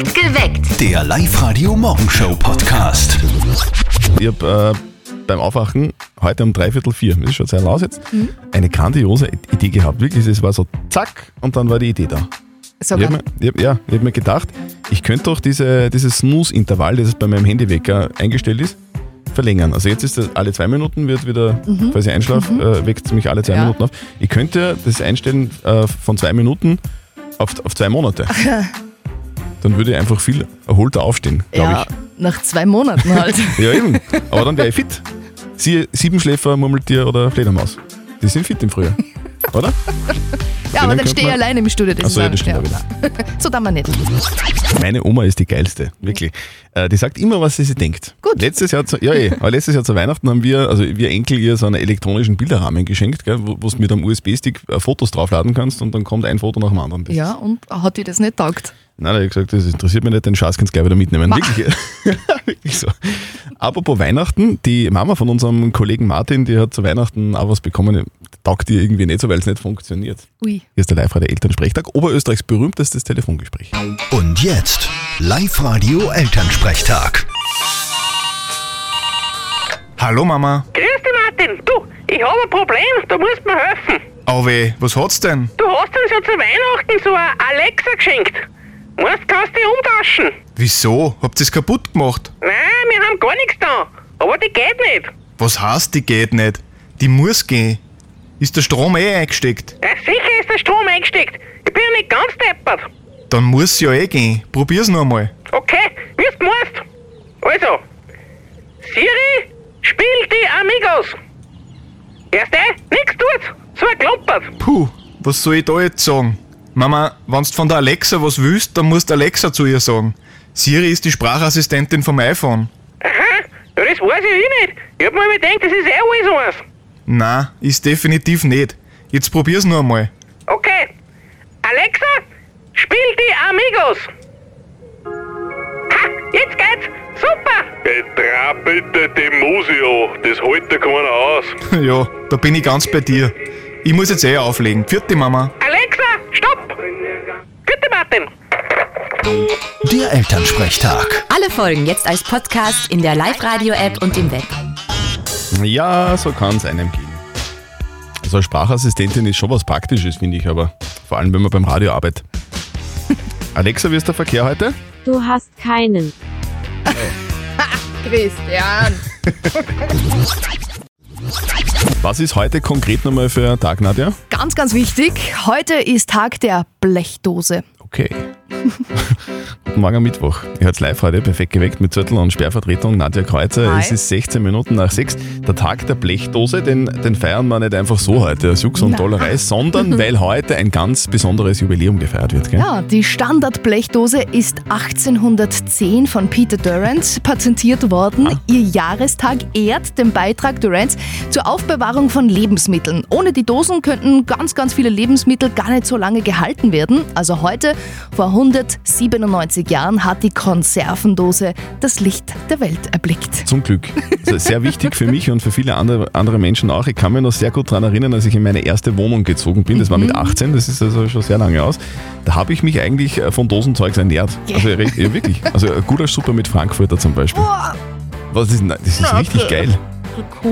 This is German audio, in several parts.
Geweckt. Der Live-Radio-Morgenshow-Podcast. Ich habe äh, beim Aufwachen heute um dreiviertel vier, das ist schon Zeit aus jetzt, eine grandiose Idee gehabt. Wirklich, es war so zack und dann war die Idee da. Ich Sogar. habe mir, ich hab, ja, ich hab mir gedacht, ich könnte doch diese, dieses Snooze-Intervall, das bei meinem Handywecker eingestellt ist, verlängern. Also jetzt ist das alle zwei Minuten, wird wieder, falls ich einschlafe, äh, weckt es mich alle zwei Ja. Minuten auf. Ich könnte das einstellen äh, von zwei Minuten auf, auf zwei Monate. Dann würde ich einfach viel erholter aufstehen, glaube Ja, ich. nach zwei Monaten halt. Ja, eben. Aber dann wäre ich fit. Sie, Siebenschläfer, Murmeltier oder Fledermaus. Die sind fit im Frühjahr. Oder? ja, aber dann stehe ich alleine im Studio. Das Ach so, ist ja, das stimmt auch So darf man nicht. Meine Oma ist die geilste, wirklich. Äh, die sagt immer, was sie sich denkt. Gut. Letztes Jahr, zu, ja, eh, aber letztes Jahr zu Weihnachten haben wir, also wir Enkel ihr so einen elektronischen Bilderrahmen geschenkt, gell, wo wo du mit einem USB-Stick äh, Fotos draufladen kannst und dann kommt ein Foto nach dem anderen. Das Ja, und hat dir das nicht taugt? Nein, da hab ich gesagt, das interessiert mich nicht, den Schatz kannst du gleich wieder mitnehmen. Wirklich, wirklich so. Apropos Weihnachten, die Mama von unserem Kollegen Martin, die hat zu Weihnachten auch was bekommen, taugt ihr irgendwie nicht so, weil es nicht funktioniert. Ui. Hier ist der Live-Radio Elternsprechtag, Oberösterreichs berühmtestes Telefongespräch. Und jetzt Live-Radio-Elternsprechtag. Hallo Mama. Grüß dich, Martin. Du, ich habe ein Problem, da musst du mir helfen. Auwe, was hat's denn? Du hast uns ja zu Weihnachten so eine Alexa geschenkt. Meinst, kannst du die umtauschen? Wieso? Habt ihr's kaputt gemacht? Nein, wir haben gar nichts da. Aber die geht nicht. Was heißt, die geht nicht? Die muss gehen. Ist der Strom eh eingesteckt? Ja, sicher ist der Strom eingesteckt. Ich bin ja nicht ganz deppert. Dann muss sie ja eh gehen. Probier's noch einmal. Okay, wie du meinst. Also, Siri, spiel die Amigos. Erst eh, nix tut. So ein Klumpert. Puh, was soll ich da jetzt sagen? Mama, wenn's von der Alexa was willst, dann musst Alexa zu ihr sagen. Siri ist die Sprachassistentin vom iPhone. Aha, ja, das weiß ich eh nicht. Ich hab mir immer gedacht, das ist eh alles eins. Na, ist definitiv nicht. Jetzt probier's noch einmal. Okay. Alexa, spiel die Amigos. Ha, jetzt geht's. Super. Betrau bitte die Musio, das hält ja keiner aus. ja, da bin ich ganz bei dir. Ich muss jetzt eh auflegen. Vierte Mama. Alexa, stopp. Martin. Der Elternsprechtag. Alle Folgen jetzt als Podcast in der Live-Radio-App und im Web. Ja, so kann es einem gehen. So eine Sprachassistentin ist schon was Praktisches, finde ich, aber vor allem, wenn man beim Radio arbeitet. Alexa, wie ist der Verkehr heute? Du hast keinen. Christian. Was ist heute konkret nochmal für ein Tag, Nadja? Ganz, ganz wichtig. Heute ist Tag der Blechdose. Okay. Morgen am Mittwoch. Ihr hört live heute perfekt geweckt mit Zettel und Sperrvertretung Nadja Kreuzer. Hi. Es ist 16 Minuten nach 6. Der Tag der Blechdose, den, den feiern wir nicht einfach so heute als Jux und Nein. Tollerei, sondern weil heute ein ganz besonderes Jubiläum gefeiert wird. Gell? Ja, die Standardblechdose ist 1810 von Peter Durant patentiert worden. Ah. Ihr Jahrestag ehrt den Beitrag Durants zur Aufbewahrung von Lebensmitteln. Ohne die Dosen könnten ganz, ganz viele Lebensmittel gar nicht so lange gehalten werden. Also heute, vor 197 Jahren, hat die Konservendose das Licht der Welt erblickt. Zum Glück. Sehr wichtig für mich und für viele andere, andere Menschen auch. Ich kann mich noch sehr gut daran erinnern, als ich in meine erste Wohnung gezogen bin. Das war mit 18, das ist also schon sehr lange aus. Da habe ich mich eigentlich äh, von Dosenzeugs ernährt. Also ja, wirklich. Also Gulaschsuppe mit Frankfurter zum Beispiel. Was ist, das ist richtig geil.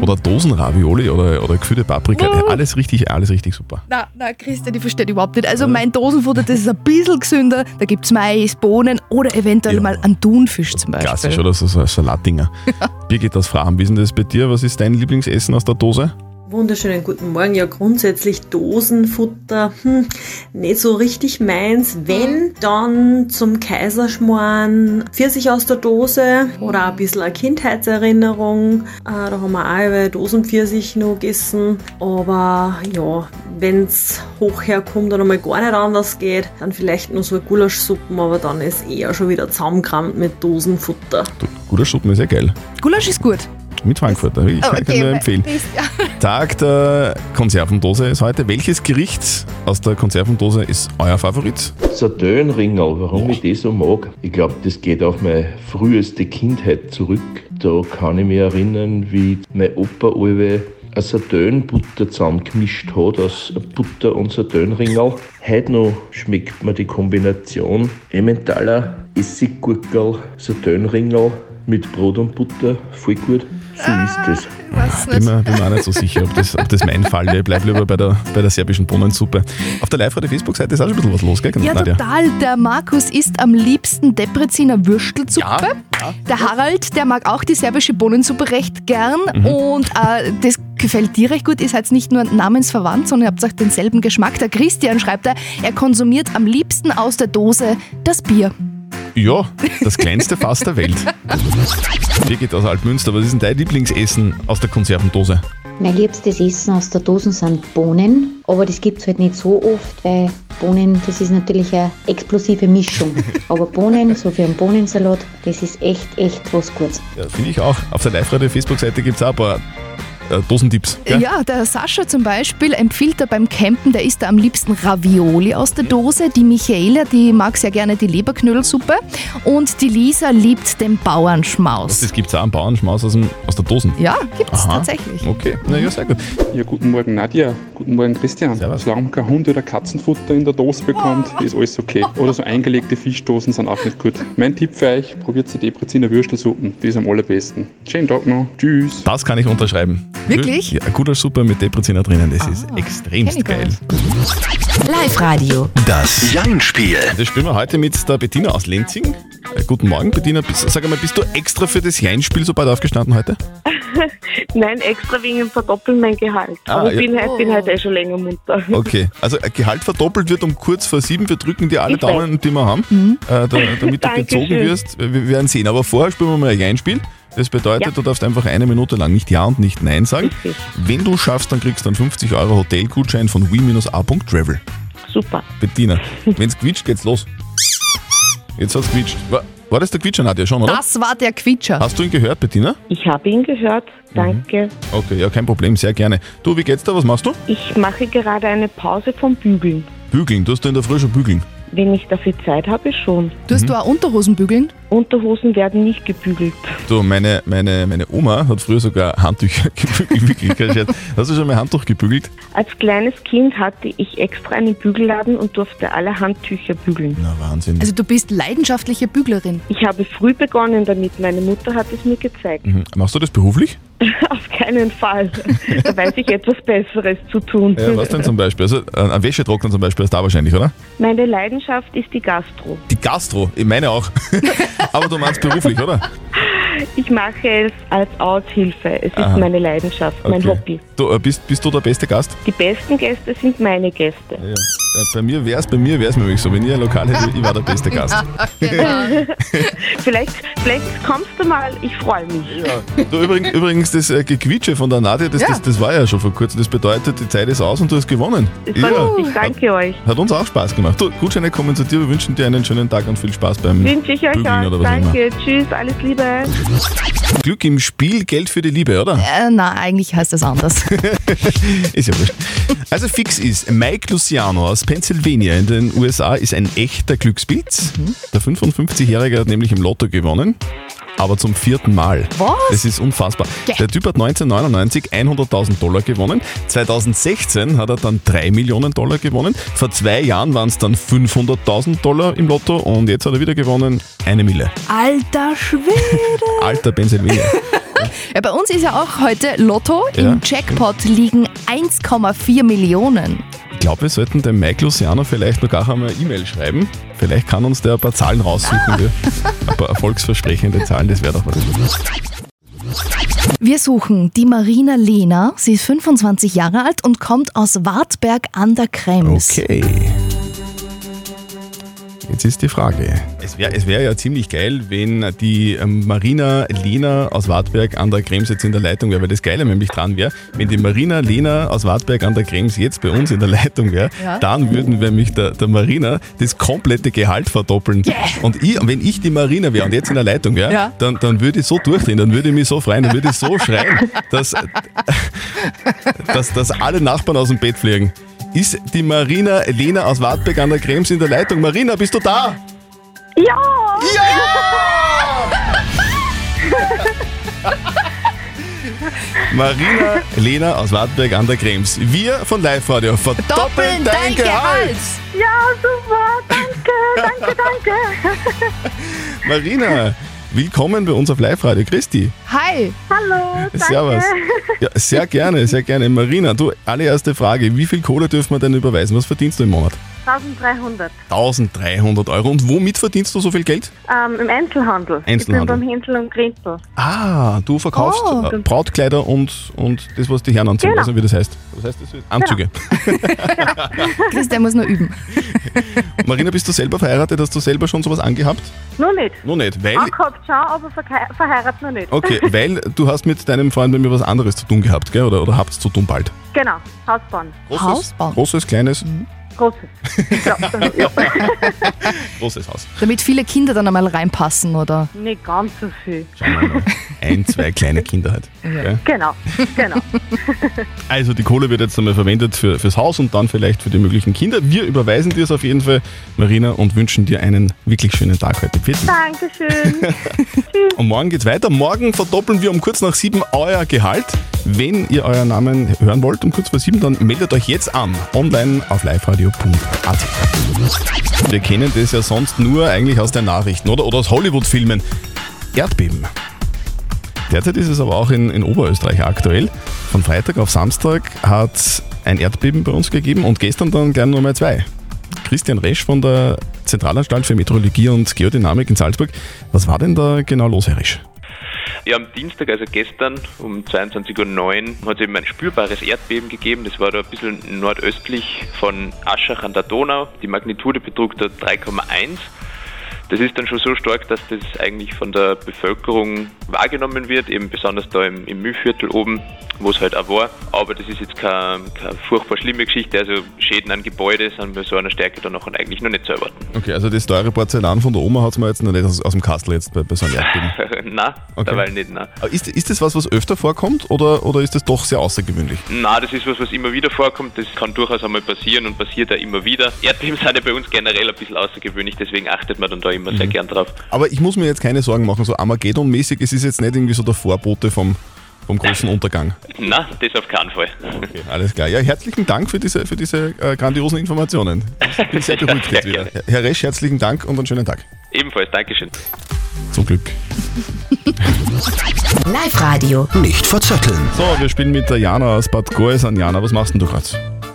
Oder Dosenravioli oder, oder gefüllte Paprika. Alles richtig, alles richtig super. Na, na, Christian, ich verstehe überhaupt nicht. Also mein Dosenfutter, das ist ein bisschen gesünder. Da gibt es Mais, Bohnen oder eventuell Ja. mal einen Thunfisch zum Beispiel. Klassisch, oder? So, so Salatdinger. Birgit aus Frahm, wie ist denn das bei dir? Was ist dein Lieblingsessen aus der Dose? Wunderschönen guten Morgen. Ja, grundsätzlich Dosenfutter, hm, nicht so richtig meins. Wenn, dann zum Kaiserschmarrn Pfirsich aus der Dose oder ein bisschen eine Kindheitserinnerung. Äh, da haben wir auch über Dosenpfirsich noch gegessen. Aber ja, wenn's hoch herkommt und einmal gar nicht anders geht, dann vielleicht nur so eine Gulaschsuppen, aber dann ist eher schon wieder zusammengerammt mit Dosenfutter. Gulaschsuppen ist ja geil. Gulasch ist gut. Mit Frankfurter. Ich kann Okay, nur empfehlen. ist- ja. Tag der Konservendose ist heute. Welches Gericht aus der Konservendose ist euer Favorit? Sardönringel, warum ich das so mag? Ich glaube, das geht auf meine früheste Kindheit zurück. Da kann ich mich erinnern, wie mein Opa alle eine Sardönbutter zusammengemischt hat aus Butter und Sardönringel. Heute noch schmeckt mir die Kombination Emmentaler, Essiggurkel, Sardönringel mit Brot und Butter voll gut. So ist es. Was Bin mir, bin mir auch nicht so sicher, ob das, ob das mein Fall wäre. Ich bleib lieber bei der, bei der serbischen Bohnensuppe. Auf der Live-Radio-Facebook-Seite ist auch schon ein bisschen was los, gell? Ja, Nadja? total. Der Markus isst am liebsten Depreziner Würstelsuppe. Ja, Der Harald, der mag auch die serbische Bohnensuppe recht gern. Mhm. Und äh, das gefällt dir recht gut. Ihr seid nicht nur namensverwandt, sondern ihr habt auch denselben Geschmack. Der Christian schreibt er, er konsumiert am liebsten aus der Dose das Bier. Ja, das kleinste Fass der Welt. Birgit aus Altmünster, was ist denn dein Lieblingsessen aus der Konservendose? Mein liebstes Essen aus der Dose sind Bohnen, aber das gibt es halt nicht so oft, weil Bohnen, das ist natürlich eine explosive Mischung. Aber Bohnen, so für einen Bohnensalat, das ist echt, echt was Gutes. Ja, Finde ich auch. Auf der Live-Radio-Facebook-Seite gibt es auch ein paar äh, Dosentipps. Gell? Ja, der Sascha zum Beispiel empfiehlt er beim Campen, der isst er am liebsten Ravioli aus der Dose. Die Michaela, die mag sehr gerne die Leberknödelsuppe. Und die Lisa liebt den Bauernschmaus. Das gibt es auch einen Bauernschmaus aus, dem, aus der Dosen. Ja, gibt's Aha. tatsächlich. Okay, na ja, sehr gut. Ja, guten Morgen Nadja, guten Morgen Christian. Servus. Solange man kein Hund oder Katzenfutter in der Dose bekommt, ist alles okay. Oder so eingelegte Fischdosen sind auch nicht gut. Mein Tipp für euch, probiert die Depreziner Würstelsuppen, die ist am allerbesten. Schönen Tag noch, tschüss. Das kann ich unterschreiben. Wirklich? Ja, guter Suppe mit Depreziner drinnen, das ist kenn extremst geil. Live-Radio. Das Jein-Spiel. Das spielen wir heute mit der Bettina aus Lenzing. Äh, guten Morgen, Bettina. Sag einmal, bist du extra für das Jein-Spiel so bald aufgestanden heute? Nein, extra wegen dem Verdoppeln mein Gehalt. Ah, Aber ich ja. bin, halt, bin halt eh schon länger munter. Okay, also äh, Gehalt verdoppelt wird um kurz vor sieben. Wir drücken dir alle Ich weiß. Daumen, die wir haben, äh, da, damit du gezogen wirst. Wir werden sehen. Aber vorher spielen wir mal ein Jein-Spiel. Das bedeutet, Ja. du darfst einfach eine Minute lang nicht Ja und nicht Nein sagen. Richtig. Wenn du schaffst, dann kriegst du einen 50 Euro Hotelgutschein von we-a.travel. Super. Bettina, wenn's quietscht, geht's los. Jetzt hat's quietscht. War, war das der Quietscher, Nadja, schon, oder? Das war der Quietscher. Hast du ihn gehört, Bettina? Ich habe ihn gehört. Danke. Okay, ja, kein Problem, sehr gerne. Du, wie geht's da? Was machst du? Ich mache gerade eine Pause vom Bügeln. Bügeln. Du hast in der Früh schon bügeln. Wenn ich dafür Zeit habe, schon. Tust du auch Unterhosen bügeln? Unterhosen werden nicht gebügelt. Du, meine, meine, meine Oma hat früher sogar Handtücher gebügelt. Hast du schon mal Handtuch gebügelt? Als kleines Kind hatte ich extra einen Bügelladen und durfte alle Handtücher bügeln. Na, Wahnsinn. Also du bist leidenschaftliche Büglerin. Ich habe früh begonnen damit. Meine Mutter hat es mir gezeigt. Mhm. Machst du das beruflich? Auf keinen Fall. Da weiß ich etwas Besseres zu tun. Ja, was denn zum Beispiel? Also, äh, ein Wäschetrockner zum Beispiel ist da wahrscheinlich, oder? Meine Leidenschaft ist die Gastro. Die Gastro, ich meine auch. Aber du meinst beruflich, oder? Ich mache es als Aushilfe. Es ist Aha. meine Leidenschaft, mein Okay. Hobby. Du, äh, bist, bist du der beste Gast? Die besten Gäste sind meine Gäste. Ja. Äh, Bei mir wäre es bei mir wär's nämlich so. Wenn ich ein Lokal hätte, ich war der beste Gast. Vielleicht, vielleicht kommst du mal, ich freue mich. Ja. Du, übrigens, übrigens, das äh, Gequietsche von der Nadja, das, Ja. das, das war ja schon vor kurzem. Das bedeutet, die Zeit ist aus und du hast gewonnen. Das freut mich. Ich danke euch. Hat uns auch Spaß gemacht. Du, Gutscheine kommen zu dir. Wir wünschen dir einen schönen Tag und viel Spaß beim Wünsche ich euch Bügeln auch. oder was auch immer. Danke. Tschüss. Alles Liebe. Glück im Spiel, Geld für die Liebe, oder? Äh, na, eigentlich heißt das anders. ist ja wurscht. Also fix ist, Mike Luciano aus Pennsylvania in den USA ist ein echter Glückspilz. Der 55-Jährige hat nämlich im Lotto gewonnen. Aber zum vierten Mal. Was? Das ist unfassbar. Der Typ hat 1999 100.000 Dollar gewonnen. 2016 hat er dann 3 Millionen Dollar gewonnen. Vor zwei Jahren waren es dann 500.000 Dollar im Lotto und jetzt hat er wieder gewonnen eine Mille. Alter Schwede! Alter Pennsylvania. Ja, bei uns ist ja auch heute Lotto. Ja. Im Jackpot liegen 1,4 Millionen. Ich glaube, wir sollten dem Mike Luciano vielleicht noch gar einmal eine E-Mail schreiben. Vielleicht kann uns der ein paar Zahlen raussuchen. wir- Ein paar erfolgsversprechende Zahlen, das wäre doch was. Wir suchen die Marina Lehner. Sie ist 25 Jahre alt und kommt aus Wartberg an der Krems. Okay. Jetzt ist die Frage. Es wäre es wär ja ziemlich geil, wenn die ähm, Marina Lehner aus Wartberg an der Krems jetzt in der Leitung wäre, weil das Geile nämlich dran wäre, wenn die Marina Lehner aus Wartberg an der Krems jetzt bei uns in der Leitung wäre, Ja. dann würden wir nämlich der, der Marina das komplette Gehalt verdoppeln. Und ich, wenn ich die Marina wäre und jetzt in der Leitung wäre, Ja. dann, dann würde ich so durchdrehen, dann würde ich mich so freuen, dann würde ich so schreien, dass, dass, dass alle Nachbarn aus dem Bett fliegen. Ist die Marina Lena aus Wartberg an der Krems in der Leitung? Marina, bist du da? Ja! Marina Lena aus Wartberg an der Krems. Wir von Live Radio verdoppeln dein Gehalt. Ja, super. Danke, danke, danke. Marina, willkommen bei uns auf Live Radio. Christi. Hi. Hallo, danke. Servus. Ja, sehr gerne, sehr gerne. Marina, du, allererste Frage. Wie viel Kohle dürfen wir denn überweisen? Was verdienst du im Monat? 1300 1300 Euro. Und womit verdienst du so viel Geld? ähm, im Einzelhandel. Einzelhandel. Ich bin beim Händel und Grintel. Ah, du verkaufst Oh. äh, Brautkleider und, und das, was die Herren anziehen, Genau. also wie das heißt. Was heißt das? Anzüge. Christian muss nur üben. Marina, bist du selber verheiratet? Hast du selber schon sowas angehabt? Noch nicht. Noch nicht, weil... Angehabt schon, aber verheiratet noch nicht. Okay, weil du hast mit deinem Freund bei mir was anderes zu tun gehabt, gell? Oder, oder habt zu tun bald? Genau, Hausbauen. Großes, Großes, kleines, Großes. Ja, ja. großes Haus. Damit viele Kinder dann einmal reinpassen, oder? Nicht ganz so viel. Ein, zwei kleine Kinder halt. gell? Genau, genau. Also die Kohle wird jetzt einmal verwendet für, fürs Haus und dann vielleicht für die möglichen Kinder. Wir überweisen dir es auf jeden Fall, Marina, und wünschen dir einen wirklich schönen Tag heute. Pfiat. Dankeschön. Und morgen geht's weiter. Morgen verdoppeln wir um kurz nach sieben euer Gehalt. Wenn ihr euren Namen hören wollt um kurz vor sieben, dann meldet euch jetzt an. Online auf liveradio.at. Wir kennen das ja sonst nur eigentlich aus den Nachrichten oder, oder aus Hollywood-Filmen. Erdbeben. Derzeit ist es aber auch in, in Oberösterreich aktuell. Von Freitag auf Samstag hat ein Erdbeben bei uns gegeben und gestern dann gleich nochmal zwei. Christian Resch von der Zentralanstalt für Meteorologie und Geodynamik in Salzburg. Was war denn da genau los, Herr Resch? Ja, am Dienstag, also gestern um 22.09 Uhr, hat es eben ein spürbares Erdbeben gegeben. Das war da ein bisschen nordöstlich von Aschach an der Donau. Die Magnitude betrug da 3,1. Das ist dann schon so stark, dass das eigentlich von der Bevölkerung wahrgenommen wird, eben besonders da im, im Mühlviertel oben, wo es halt auch war. Aber das ist jetzt keine, keine furchtbar schlimme Geschichte. Also Schäden an Gebäude sind bei so einer Stärke dann noch eigentlich noch nicht zu erwarten. Okay, also das teure Porzellan von der Oma hat es mir jetzt noch nicht aus, aus dem Kastel jetzt bei, bei so einem Erdbeben. nein, Okay. derweil nicht, nein. Ist, ist das was, was öfter vorkommt oder, oder ist das doch sehr außergewöhnlich? Na, das ist was, was immer wieder vorkommt. Das kann durchaus einmal passieren und passiert ja immer wieder. Erdbeben sind ja bei uns generell ein bisschen außergewöhnlich, deswegen achtet man dann da immer sehr Mhm. gern drauf. Aber ich muss mir jetzt keine Sorgen machen, so Armageddon-mäßig, es ist jetzt nicht irgendwie so der Vorbote vom, vom großen Untergang. Na, das auf keinen Fall. Okay, alles klar. Ja, herzlichen Dank für diese, für diese äh, grandiosen Informationen. Ich bin sehr beruhigt jetzt wieder. Herr Resch, herzlichen Dank und einen schönen Tag. Ebenfalls, Dankeschön. Zum Glück. Live-Radio. Nicht verzetteln. So, wir spielen mit der Jana aus Bad Goesan. Jana, was machst denn du gerade?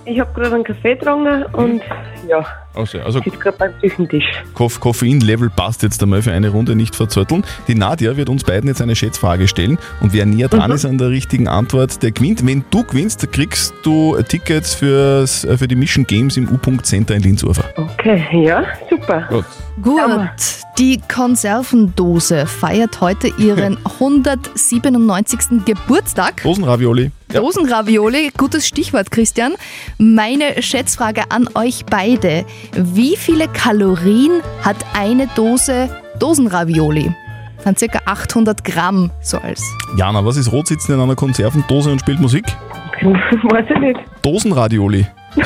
Ich habe gerade einen Kaffee getrunken und ja, Also, also sitze gerade beim Küchentisch. Koff Koffeinlevel passt jetzt einmal für eine Runde nicht verzötteln. Die Nadja wird uns beiden jetzt eine Schätzfrage stellen und wer näher dran ist an der richtigen Antwort, der gewinnt. Wenn du gewinnst, kriegst du Tickets fürs, äh, für die Mission Games im U-Punkt Center in Linzurfer. Okay, ja, super. Gut. Gut, die Konservendose feiert heute ihren 197. Geburtstag. Dosenravioli. Ja. Dosenravioli, gutes Stichwort, Christian. Meine Schätzfrage an euch beide. Wie viele Kalorien hat eine Dose Dosenravioli? Das sind circa 800 Gramm, so als. Jana, was ist rot sitzen in einer Konservendose und spielt Musik? Weiß ich nicht. Dosenradioli.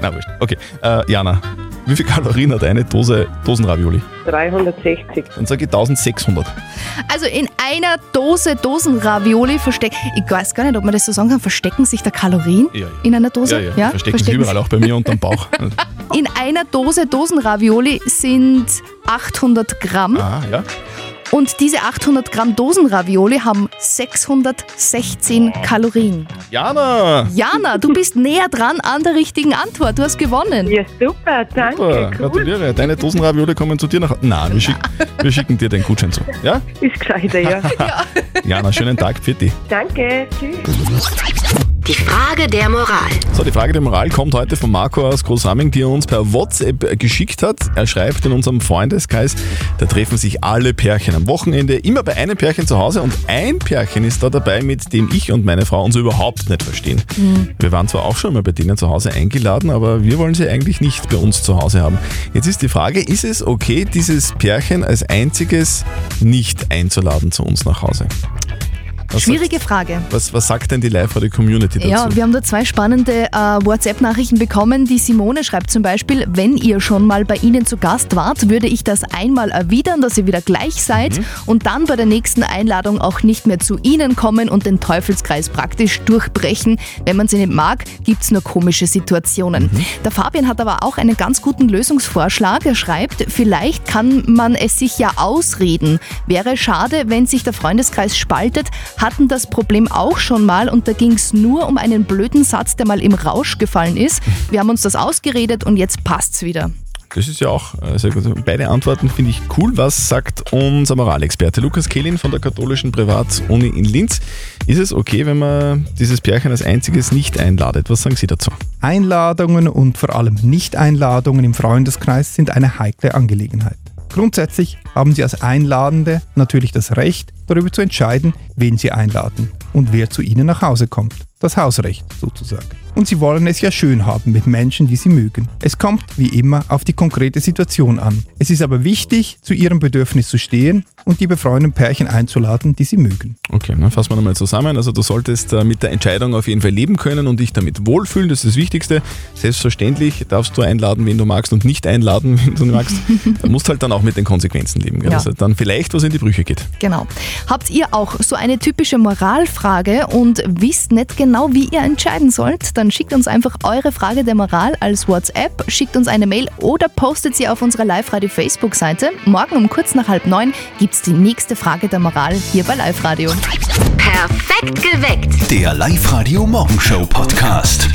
Na, wurscht. Okay, äh, Jana, wie viel Kalorien hat eine Dose Dosenravioli? 360. Dann sage ich 1600. Also in einer Dose Dosenravioli versteckt. Ich weiß gar nicht, ob man das so sagen kann. Verstecken sich da Kalorien Ja, ja. in einer Dose? Ja, ja, verstecken sich überall, auch bei mir unterm Bauch. In einer Dose Dosenravioli sind 800 Gramm. ah, ja. Und diese 800 Gramm Dosenravioli haben 616 Kalorien. Jana! Jana, du bist näher dran an der richtigen Antwort. Du hast gewonnen. Ja, super, danke. Super, gratuliere. Deine Dosenravioli kommen zu dir nach. Nein, wir, schick, wir schicken dir den Gutschein zu. Ja? Ist gescheiter, ja. Jana, schönen Tag für dich. Danke, tschüss. Die Frage der Moral. So, die Frage der Moral kommt heute von Marco aus Großramming, die er uns per WhatsApp geschickt hat. Er schreibt in unserem Freundeskreis, da treffen sich alle Pärchen am Wochenende, immer bei einem Pärchen zu Hause und ein Pärchen ist da dabei, mit dem ich und meine Frau uns überhaupt nicht verstehen. Wir waren zwar auch schon mal bei denen zu Hause eingeladen, aber wir wollen sie eigentlich nicht bei uns zu Hause haben. Jetzt ist die Frage, ist es okay, dieses Pärchen als einziges nicht einzuladen zu uns nach Hause? Was Schwierige Frage. Was, was sagt denn die Live-Radio-Community dazu? Ja, wir haben da zwei spannende äh, WhatsApp-Nachrichten bekommen. Die Simone schreibt zum Beispiel, wenn ihr schon mal bei Ihnen zu Gast wart, würde ich das einmal erwidern, dass ihr wieder gleich seid Mhm. und dann bei der nächsten Einladung auch nicht mehr zu Ihnen kommen und den Teufelskreis praktisch durchbrechen. Wenn man sie nicht mag, gibt es nur komische Situationen. Mhm. Der Fabian hat aber auch einen ganz guten Lösungsvorschlag. Er schreibt, vielleicht kann man es sich ja ausreden. Wäre schade, wenn sich der Freundeskreis spaltet, hatten das Problem auch schon mal und da ging es nur um einen blöden Satz, der mal im Rausch gefallen ist. Wir haben uns das ausgeredet und jetzt passt's wieder. Das ist ja auch äh, sehr gut. Beide Antworten finde ich cool. Was sagt unser Moralexperte Lukas Kehlin von der katholischen Privatuni in Linz? Ist es okay, wenn man dieses Pärchen als einziges nicht einladet? Was sagen Sie dazu? Einladungen und vor allem Nicht-Einladungen im Freundeskreis sind eine heikle Angelegenheit. Grundsätzlich haben Sie als Einladende natürlich das Recht, darüber zu entscheiden, wen Sie einladen und wer zu Ihnen nach Hause kommt. Das Hausrecht sozusagen. Und Sie wollen es ja schön haben mit Menschen, die Sie mögen. Es kommt, wie immer, auf die konkrete Situation an. Es ist aber wichtig, zu Ihrem Bedürfnis zu stehen und die befreundeten Pärchen einzuladen, die Sie mögen. Okay, dann fassen wir nochmal zusammen. Also du solltest äh, mit der Entscheidung auf jeden Fall leben können und dich damit wohlfühlen, das ist das Wichtigste. Selbstverständlich darfst du einladen, wen du magst und nicht einladen, wen du nicht magst. Da musst halt dann auch mit den Konsequenzen leben, gell? Ja. dass halt dann vielleicht was in die Brüche geht. Genau. Habt ihr auch so eine typische Moralfrage und wisst nicht genau, wie ihr entscheiden sollt? Dann schickt uns einfach eure Frage der Moral als WhatsApp, schickt uns eine Mail oder postet sie auf unserer Live-Radio-Facebook-Seite. Morgen um kurz nach halb neun gibt es die nächste Frage der Moral hier bei Live-Radio. Perfekt geweckt. Der Live-Radio Morgenshow Podcast.